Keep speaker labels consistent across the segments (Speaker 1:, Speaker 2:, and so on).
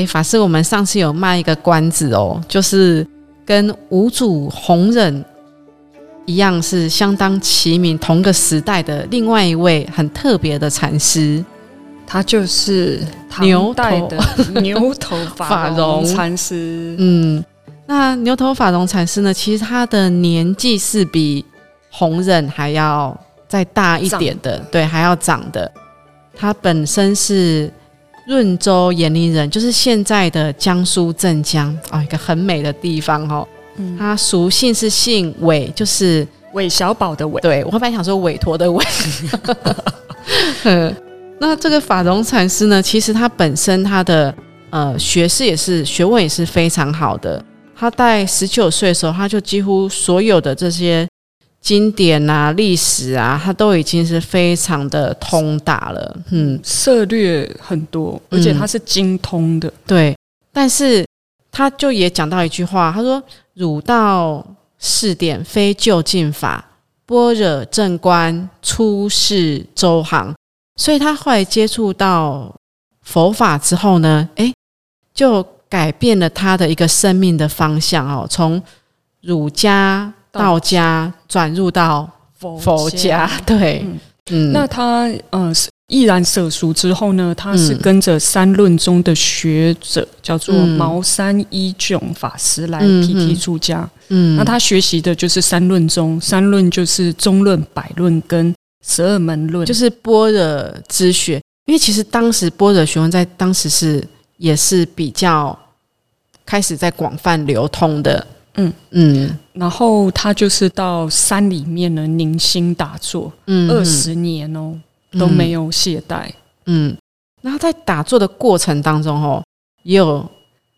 Speaker 1: 哎，法师，我们上次有卖一个关子哦，就是跟五祖弘忍一样，是相当齐名、同个时代的另外一位很特别的禅师，
Speaker 2: 他就是
Speaker 1: 牛
Speaker 2: 头的 牛头法融禅师。
Speaker 1: 嗯，那牛头法融禅师呢？其实他的年纪是比弘忍还要再大一点的，对，还要长的。他本身是。润州延陵人，就是现在的江苏镇江啊，一个很美的地方哦。嗯，他俗姓是姓韦，就是
Speaker 2: 韦小宝的韦。
Speaker 1: 对我本来想说韦陀的韦。那这个法融禅师呢，其实他本身他的呃学识也是学问也是非常好的。他在十九岁的时候，他就几乎所有的这些。经典啊，历史啊，它都已经是非常的通达了，
Speaker 2: 嗯，涉略很多，而且它是精通的，
Speaker 1: 对。但是他就也讲到一句话，他说：“儒道释典，非就近法；般若正观，出世周行。”所以他后来接触到佛法之后呢，诶，就改变了他的一个生命的方向哦，从儒家。道家转入到佛家，对，
Speaker 2: 嗯，那他呃，毅然舍俗之后呢，他是跟着三论中的学者，叫做茅山一炯法师来披剃出家。嗯，那他学习的就是三论中，三论就是中论、百论跟十二门论，
Speaker 1: 就是般若之学。因为其实当时般若学问在当时是也是比较开始在广泛流通的。嗯。
Speaker 2: 嗯，然后他就是到山里面呢，凝心打坐，嗯，二十年哦都没有懈怠，
Speaker 1: 嗯，然后在打坐的过程当中哦，也有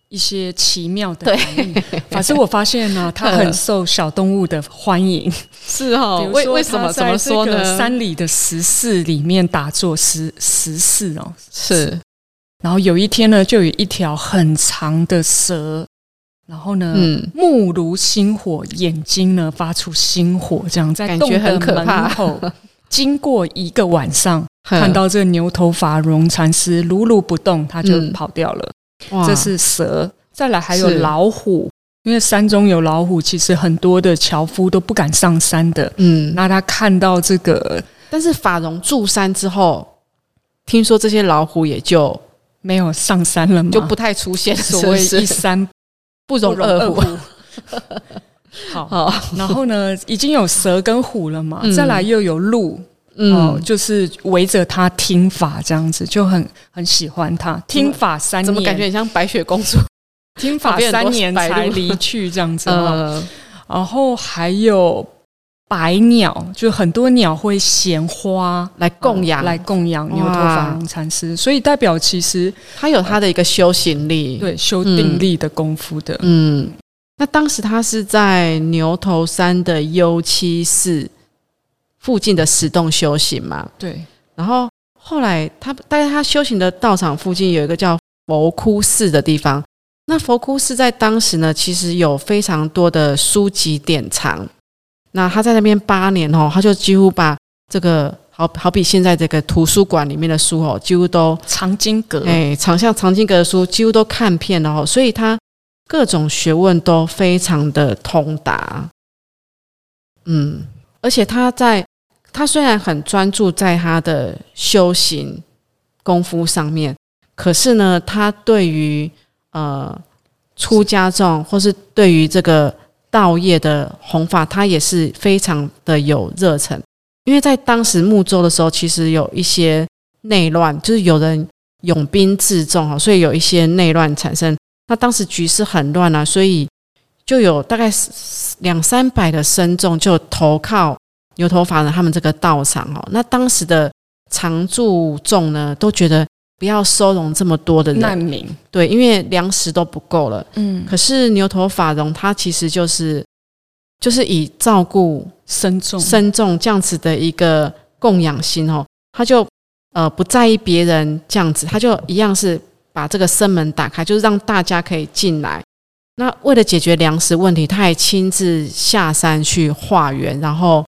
Speaker 2: 一些奇妙的对，反正我发现呢，他很受小动物的欢迎，
Speaker 1: 是哦，为为什么怎么说呢？
Speaker 2: 山里的石室里面打坐，石石室哦，
Speaker 1: 是，
Speaker 2: 然后有一天呢，就有一条很长的蛇。然后呢，目如星火，眼睛呢发出星火，这样在洞的门口，经过一个晚上，看到这牛头法融禅师如如不动，他就跑掉了。这是蛇，再来还有老虎，因为山中有老虎，其实很多的樵夫都不敢上山的。嗯，那他看到这个，
Speaker 1: 但是法荣住山之后，听说这些老虎也就
Speaker 2: 没有上山了嘛，
Speaker 1: 就不太出现
Speaker 2: 所谓一山。
Speaker 1: 不容二虎，
Speaker 2: 好，然后呢，已经有蛇跟虎了嘛，再来又有鹿，哦，就是围着他听法，这样子就很很喜欢他听法三年，
Speaker 1: 怎么感觉很像白雪公主？
Speaker 2: 听法三年才离去这样子，然后还有。百鸟就很多鸟会衔花
Speaker 1: 来供养，
Speaker 2: 来供养牛头法融禅师，所以代表其实
Speaker 1: 他有他的一个修行力，
Speaker 2: 对修定力的功夫的。
Speaker 1: 嗯，那当时他是在牛头山的幽栖寺附近的石洞修行嘛？
Speaker 2: 对。
Speaker 1: 然后后来他在他修行的道场附近有一个叫佛窟寺的地方，那佛窟寺在当时呢，其实有非常多的书籍典藏。那他在那边八年哦，他就几乎把这个好好比现在这个图书馆里面的书哦，几乎都
Speaker 2: 藏经阁
Speaker 1: 哎，藏像藏经阁的书几乎都看遍了哦，所以他各种学问都非常的通达。嗯，而且他在他虽然很专注在他的修行功夫上面，可是呢，他对于呃出家众或是对于这个。道业的弘法，他也是非常的有热忱，因为在当时木州的时候，其实有一些内乱，就是有人拥兵自重哈，所以有一些内乱产生。那当时局势很乱啊，所以就有大概两三百的僧众就投靠牛头法人他们这个道场哦。那当时的常住众呢，都觉得不要收容这么多的
Speaker 2: 难民，
Speaker 1: 对，因为粮食都不够了。嗯，可是牛头法荣他其实就是就是以照顾
Speaker 2: 生众
Speaker 1: 生众这样子的一个供养心哦，他就呃不在意别人这样子，他就一样是把这个生门打开，就是让大家可以进来。那为了解决粮食问题，他还亲自下山去化缘，然后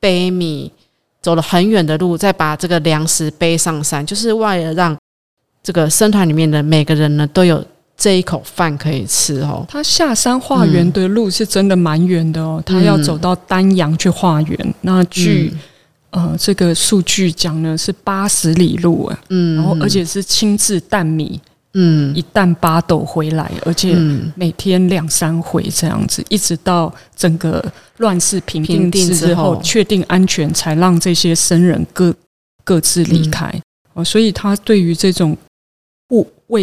Speaker 1: 背米走了很远的路，再把这个粮食背上山，就是为了让。这个僧团里面的每个人呢，都有这一口饭可以吃哦。
Speaker 2: 他下山化缘的路是真的蛮远的哦，他要走到丹阳去化缘。那据呃这个数据讲呢，是八十里路啊，嗯，然后而且是亲自担米，嗯，一担八斗回来，而且每天两三回这样子，一直到整个乱世平定之后，确定安全，才让这些僧人各各自离开哦。所以他对于这种。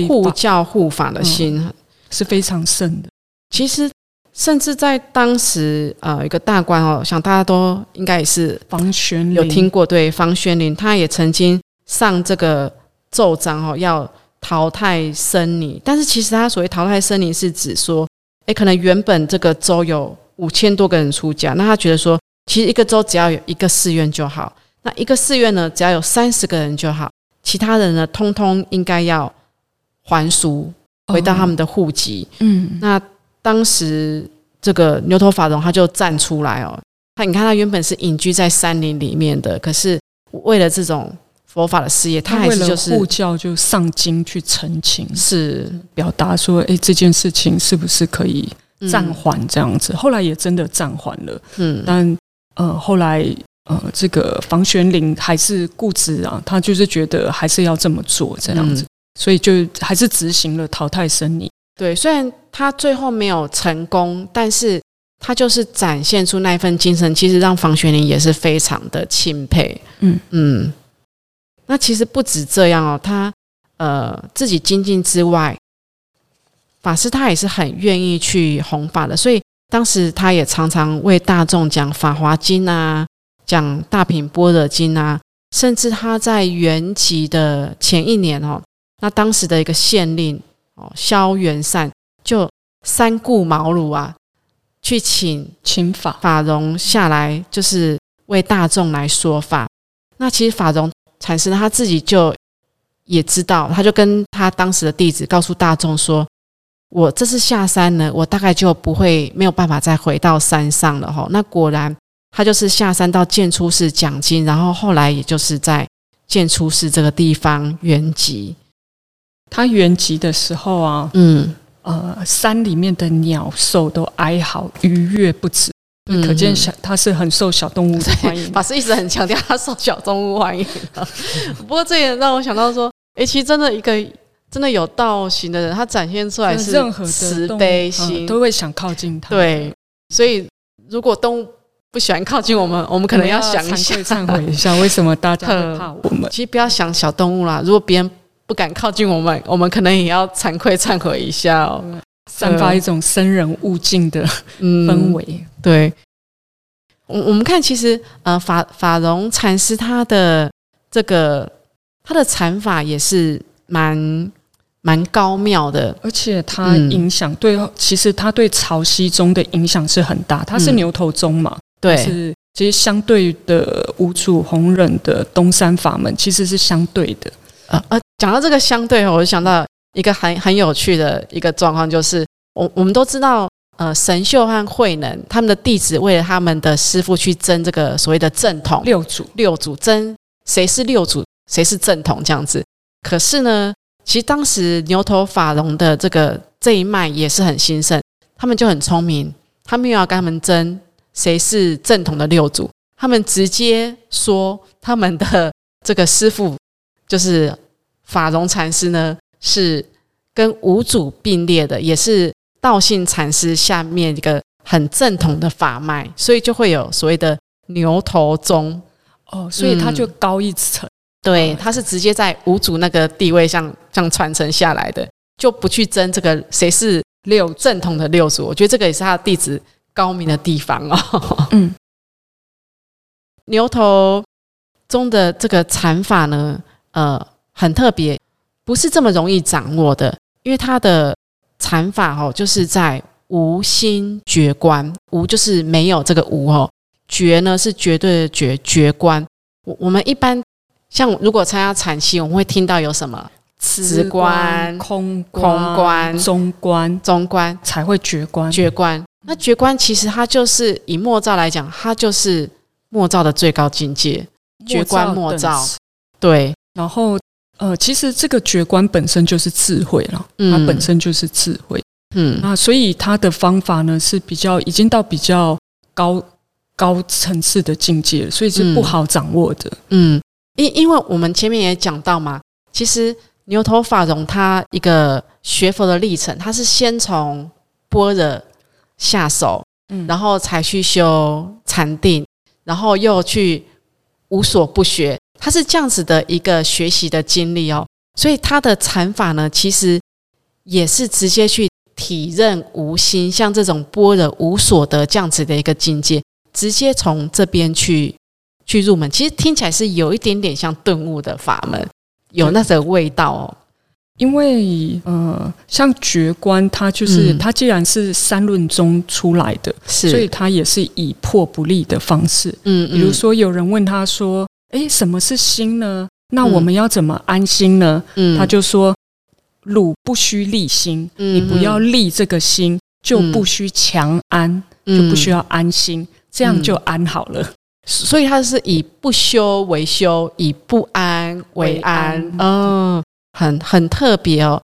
Speaker 2: 护
Speaker 1: 教护法的心
Speaker 2: 是非常盛的。
Speaker 1: 其实，甚至在当时，呃，一个大官哦，想大家都应该也是
Speaker 2: 房玄龄
Speaker 1: 有听过，对房玄龄，他也曾经上这个奏章哦，要淘汰僧尼。但是，其实他所谓淘汰僧尼，是指说，哎，可能原本这个州有五千多个人出家，那他觉得说，其实一个州只要有一个寺院就好，那一个寺院呢，只要有三十个人就好，其他人呢，通通应该要。还俗，回到他们的户籍。嗯，那当时这个牛头法荣他就站出来哦，他你看他原本是隐居在山林里面的，可是为了这种佛法的事业，他还是就是
Speaker 2: 护教就上京去澄清，
Speaker 1: 是
Speaker 2: 表达说，哎，这件事情是不是可以暂缓这样子？后来也真的暂缓了。嗯，但呃，后来呃，这个房玄龄还是固执啊，他就是觉得还是要这么做这样子。所以就还是执行了淘汰生理。
Speaker 1: 对，虽然他最后没有成功，但是他就是展现出那份精神，其实让房玄龄也是非常的钦佩。嗯嗯，那其实不止这样哦，他呃自己精进之外，法师他也是很愿意去弘法的，所以当时他也常常为大众讲《法华经》啊，讲《大品般若经》啊，甚至他在圆寂的前一年哦。那当时的一个县令哦，萧元善就三顾茅庐啊，去请
Speaker 2: 请法
Speaker 1: 法荣下来，就是为大众来说法。那其实法荣禅师他自己就也知道，他就跟他当时的弟子告诉大众说：“我这次下山呢，我大概就不会没有办法再回到山上了。”哈，那果然他就是下山到建初寺讲经，然后后来也就是在建初寺这个地方圆寂。
Speaker 2: 他原籍的时候啊，嗯，呃，山里面的鸟兽都哀嚎愉悦不止，可见小他是很受小动物的欢迎。
Speaker 1: 法师一直很强调他受小动物欢迎。不过这也让我想到说，哎，其实真的一个真的有道行的人，他展现出来是
Speaker 2: 任何
Speaker 1: 慈悲心，
Speaker 2: 都会想靠近他。
Speaker 1: 对，所以如果动物不喜欢靠近我们，我们可能要想一下，
Speaker 2: 忏悔一下，为什么大家会怕我们？
Speaker 1: 其实不要想小动物啦，如果别人。不敢靠近我们，我们可能也要惭愧忏悔一下哦，
Speaker 2: 散发一种生人勿近的氛围。
Speaker 1: 对，我我们看，其实呃，法法融禅师他的这个他的禅法也是蛮蛮高妙的，
Speaker 2: 而且他影响对，其实他对潮汐宗的影响是很大。他是牛头宗嘛，
Speaker 1: 对，
Speaker 2: 是其实相对的五祖弘忍的东山法门其实是相对的。
Speaker 1: 呃呃，讲到这个相对，我就想到一个很很有趣的一个状况，就是我我们都知道，呃，神秀和慧能他们的弟子为了他们的师傅去争这个所谓的正统
Speaker 2: 六祖
Speaker 1: 六祖争谁是六祖，谁是正统这样子。可是呢，其实当时牛头法龙的这个这一脉也是很兴盛，他们就很聪明，他们又要跟他们争谁是正统的六祖，他们直接说他们的这个师傅。就是法融禅师呢，是跟五祖并列的，也是道信禅师下面一个很正统的法脉，所以就会有所谓的牛头宗
Speaker 2: 哦，所以他就高一层，
Speaker 1: 对，他是直接在五祖那个地位上这样传承下来的，就不去争这个谁是六正统的六祖，我觉得这个也是他的弟子高明的地方哦。嗯，牛头宗的这个禅法呢？呃，很特别，不是这么容易掌握的，因为它的禅法哦，就是在无心觉观，无就是没有这个无哦，觉呢是绝对的觉觉观。我我们一般像如果参加禅期，我们会听到有什么
Speaker 2: 直观、空
Speaker 1: 空观、
Speaker 2: 中观、
Speaker 1: 中观
Speaker 2: 才会觉观
Speaker 1: 觉观。那觉观其实它就是以莫照来讲，它就是莫照的最高境界，觉观莫照。对，
Speaker 2: 然后呃，其实这个觉观本身就是智慧了，它本身就是智慧。嗯，那所以它的方法呢是比较已经到比较高高层次的境界，所以是不好掌握的。
Speaker 1: 嗯，因因为我们前面也讲到嘛，其实牛头法融它一个学佛的历程，它是先从般若。下手，嗯，然后才去修禅定，然后又去无所不学，他是这样子的一个学习的经历哦。所以他的禅法呢，其实也是直接去体认无心，像这种般若无所得这样子的一个境界，直接从这边去去入门。其实听起来是有一点点像顿悟的法门，有那个味道哦。
Speaker 2: 因为呃，像觉观，它就是它既然是三论中出来的，
Speaker 1: 是，
Speaker 2: 所以它也是以破不立的方式。嗯，比如说有人问他说：“哎，什么是心呢？那我们要怎么安心呢？”嗯，他就说：“汝不须立心，你不要立这个心，就不需强安，就不需要安心，这样就安好了。
Speaker 1: 所以他是以不修为修，以不安为安。嗯。”很很特别哦，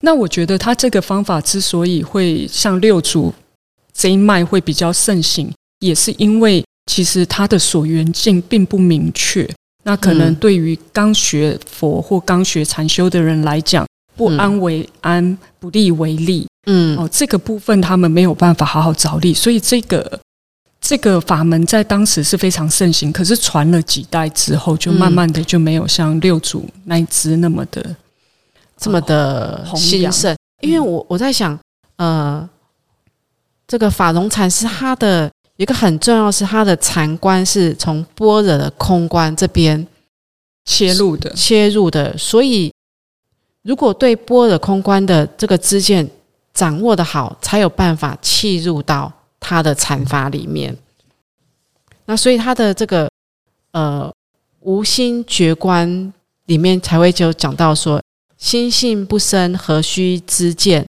Speaker 2: 那我觉得他这个方法之所以会像六祖这一脉会比较盛行，也是因为其实他的所缘境并不明确。那可能对于刚学佛或刚学禅修的人来讲，不安为安，不利为利。嗯，哦，这个部分他们没有办法好好着力，所以这个这个法门在当时是非常盛行。可是传了几代之后，就慢慢的就没有像六祖那一支那么的。
Speaker 1: 这么的兴盛，因为我我在想，呃，这个法融禅师他的一个很重要是他的禅观是从般若的空观这边
Speaker 2: 切入的，
Speaker 1: 切入的。所以，如果对般若空观的这个知见掌握的好，才有办法契入到他的禅法里面。那所以他的这个呃无心觉观里面才会就讲到说。心性不生，何须知见？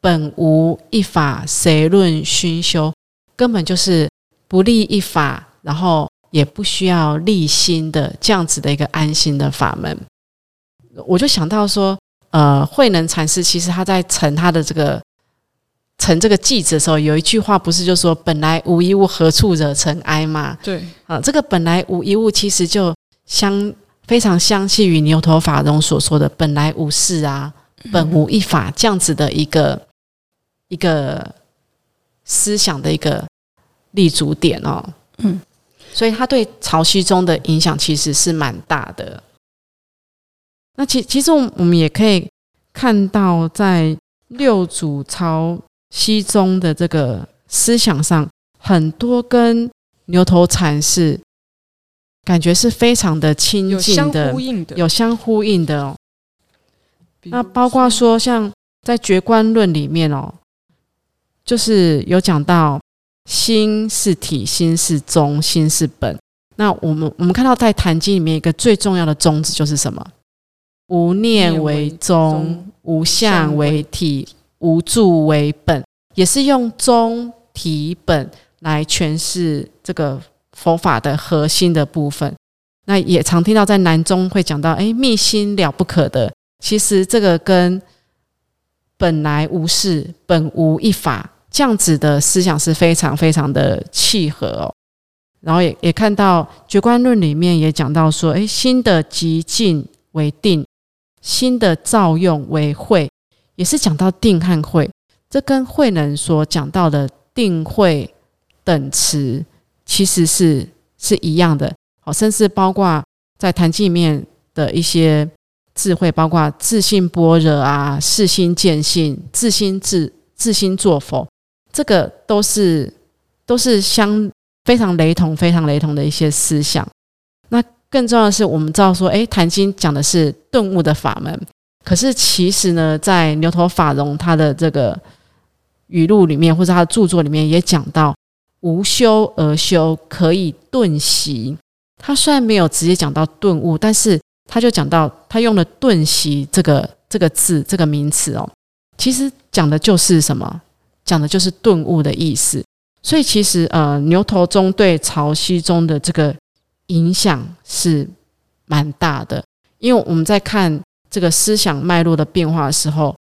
Speaker 1: 本无一法，谁论熏修？根本就是不立一法，然后也不需要立心的这样子的一个安心的法门。我就想到说，呃，慧能禅师其实他在成他的这个成这个偈子的时候，有一句话不是就说“本来无一物，何处惹尘埃”嘛？
Speaker 2: 对，
Speaker 1: 啊，这个“本来无一物”其实就相。非常相信于牛头法中所说的“本来无事啊，本无一法”这样子的一个一个思想的一个立足点哦。嗯，所以他对潮汐中的影响其实是蛮大的。那其其实我们也可以看到，在六祖潮汐宗的这个思想上，很多跟牛头禅是。感觉是非常的亲近的，有相呼应的哦。那包括说，像在《觉观论》里面哦，就是有讲到心是体，心是中，心是本。那我们我们看到在《坛经》里面一个最重要的宗旨就是什么？无念为宗，无相为体，无住为本，也是用宗体本来诠释这个。佛法的核心的部分，那也常听到在南中会讲到，哎，密心了不可得。其实这个跟本来无事、本无一法这样子的思想是非常非常的契合哦。然后也也看到《觉观论》里面也讲到说，哎，心的极静为定，心的造用为慧，也是讲到定和慧。这跟慧能所讲到的定慧等词。其实是是一样的，好，甚至包括在坛经里面的一些智慧，包括自信般若啊，视心见性，自心自自心作佛，这个都是都是相非常雷同、非常雷同的一些思想。那更重要的是，我们知道说，哎，坛经讲的是顿悟的法门，可是其实呢，在牛头法融他的这个语录里面，或者他的著作里面也讲到，无修而修可以顿习。他虽然没有直接讲到顿悟，但是他就讲到他用了顿习这个这个字这个名词哦，其实讲的就是什么？讲的就是顿悟的意思。所以其实呃，牛头宗对潮汐宗的这个影响是蛮大的，因为我们在看这个思想脉络的变化的时候，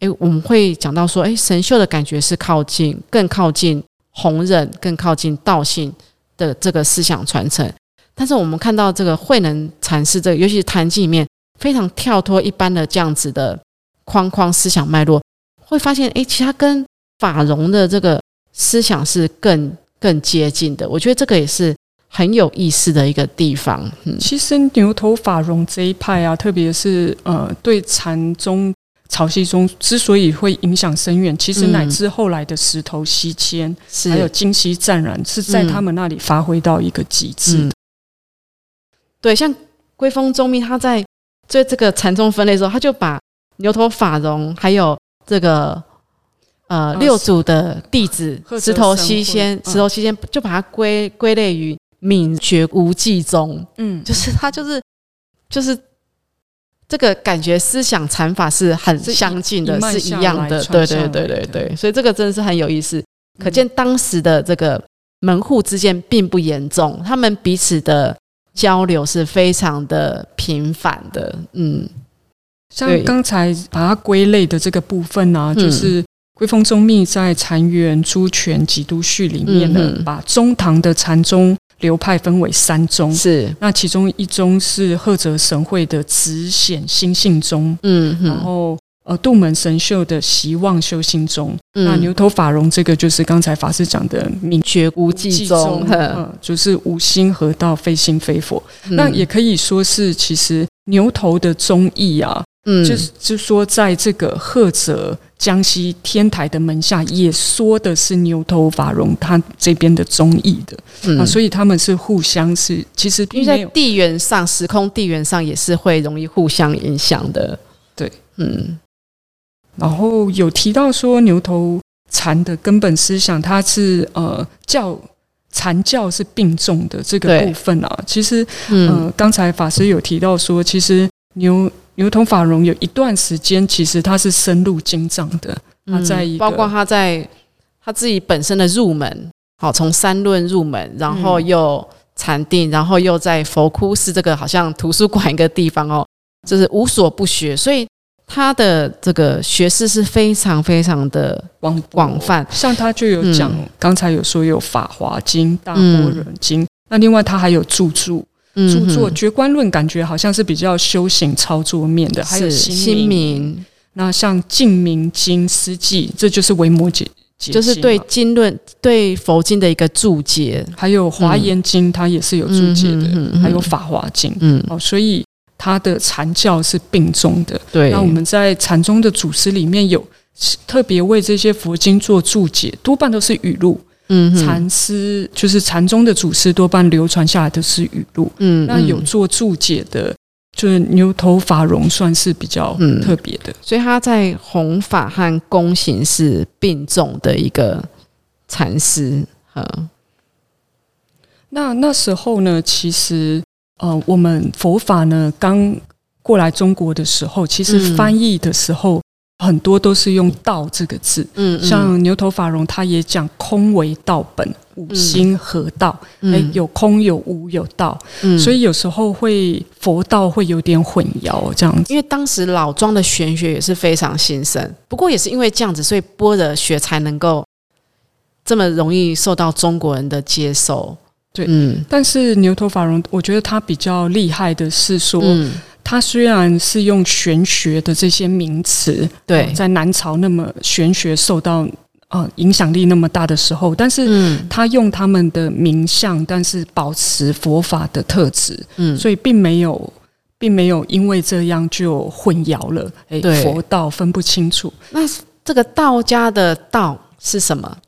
Speaker 1: 诶，我们会讲到说，诶，神秀的感觉是靠近更靠近弘忍，更靠近道性的这个思想传承。但是我们看到这个慧能禅师这个，尤其是坛经里面非常跳脱一般的这样子的框框思想脉络，会发现，诶，其他跟法融的这个。思想是更更接近的，我觉得这个也是很有意思的一个地方。
Speaker 2: 嗯，其实牛头法融这一派啊，特别是呃，对禅宗、潮汐宗之所以会影响深远，其实乃至后来的石头西迁，还有金溪湛然，是在他们那里发挥到一个极致的。
Speaker 1: 对，像龟峰宗密，他在在这个禅宗分类的时候，他就把牛头法融还有这个。呃，六祖的弟子石头西仙，石头西仙就把它归归类于闽学无忌宗，嗯，就是他就是就是这个感觉思想禅法是很相近的，是一样的，对对对对对，所以这个真的是很有意思，可见当时的这个门户之间并不严重，他们彼此的交流是非常的频繁的，嗯，
Speaker 2: 像刚才把它归类的这个部分呢，就是。归峰宗密在《禅源诸权几都序》里面呢，把中唐的禅宗流派分为三宗，
Speaker 1: 是。
Speaker 2: 那其中一宗是赫哲神会的直显心性宗，嗯，然后呃杜门神秀的习望修心宗，那牛头法融这个就是刚才法师讲的明觉无记宗，嗯，就是无心合道，非心非佛，那也可以说是其实牛头的宗义啊。嗯，就是就说，在这个赫泽江西天台的门下，也说的是牛头法融他这边的宗义的啊，所以他们是互相是其实
Speaker 1: 因为在地缘上、时空地缘上也是会容易互相影响的。
Speaker 2: 对，嗯。然后有提到说牛头禅的根本思想，它是呃教禅教是并重的这个部分啊。其实，嗯，刚才法师有提到说，其实牛。牛头法融有一段时间，其实他是深入经藏的。他在
Speaker 1: 包括他在他自己本身的入门，好从三论入门，然后又禅定，然后又在佛窟是这个好像图书馆一个地方哦，就是无所不学，所以他的这个学识是非常非常的广广泛。
Speaker 2: 像他就有讲，刚才有说有《法华经》《大般若经》，那另外他还有著著。著作《绝观论》感觉好像是比较修行操作面的，还有
Speaker 1: 新明。
Speaker 2: 那像《净明经》《思记》，这就是维摩诘，
Speaker 1: 就是对经论、对佛经的一个注解。
Speaker 2: 还有《华严经》，它也是有注解的。还有《法华经》，嗯，哦，所以它的禅教是并重的。
Speaker 1: 对，
Speaker 2: 那我们在禅宗的祖师里面有特别为这些佛经做注解，多半都是语录。嗯，禅师就是禅宗的祖师，多半流传下来的是语录。嗯，那有做注解的，就是牛头法融算是比较特别的，
Speaker 1: 所以他在弘法和功行是并重的一个禅师。嗯，
Speaker 2: 那那时候呢，其实呃，我们佛法呢刚过来中国的时候，其实翻译的时候。很多都是用“道”这个字，嗯，像牛头法融，他也讲“空为道本，五心合道”，哎，有空有无有道，嗯。所以有时候会佛道会有点混淆这样子。
Speaker 1: 因为当时老庄的玄学也是非常兴盛，不过也是因为这样子，所以般若学才能够这么容易受到中国人的接受。
Speaker 2: 对，嗯，但是牛头法融，我觉得他比较厉害的是说。他虽然是用玄学的这些名词，
Speaker 1: 对，
Speaker 2: 在南朝那么玄学受到呃影响力那么大的时候，但是他用他们的名相，但是保持佛法的特质，嗯，所以并没有，并没有因为这样就混淆了，哎，佛道分不清楚。
Speaker 1: 那这个道家的道是什么？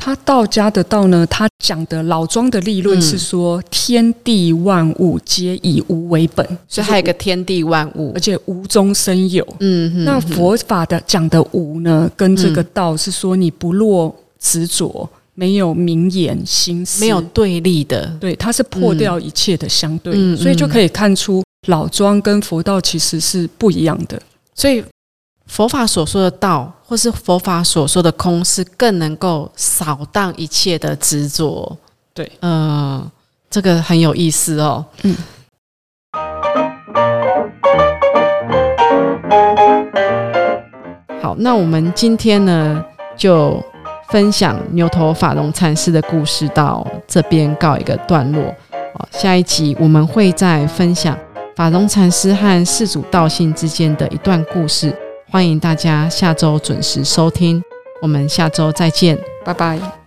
Speaker 2: 他道家的道呢，他讲的老庄的立论是说，天地万物皆以无为本，
Speaker 1: 所以还有个天地万物，
Speaker 2: 而且无中生有。嗯，那佛法的讲的无呢，跟这个道是说，你不落执着，没有名言心思，
Speaker 1: 没有对立的，
Speaker 2: 对，它是破掉一切的相对，所以就可以看出老庄跟佛道其实是不一样的，
Speaker 1: 所以。佛法所说的道，或是佛法所说的空，是更能够扫荡一切的执着。
Speaker 2: 对，
Speaker 1: 嗯，这个很有意思哦。嗯。好，那我们今天呢，就分享牛头法龙禅师的故事到这边告一个段落。哦，下一集我们会再分享法龙禅师和世祖道信之间的一段故事。欢迎大家下周准时收听，我们下周再见，
Speaker 2: 拜拜。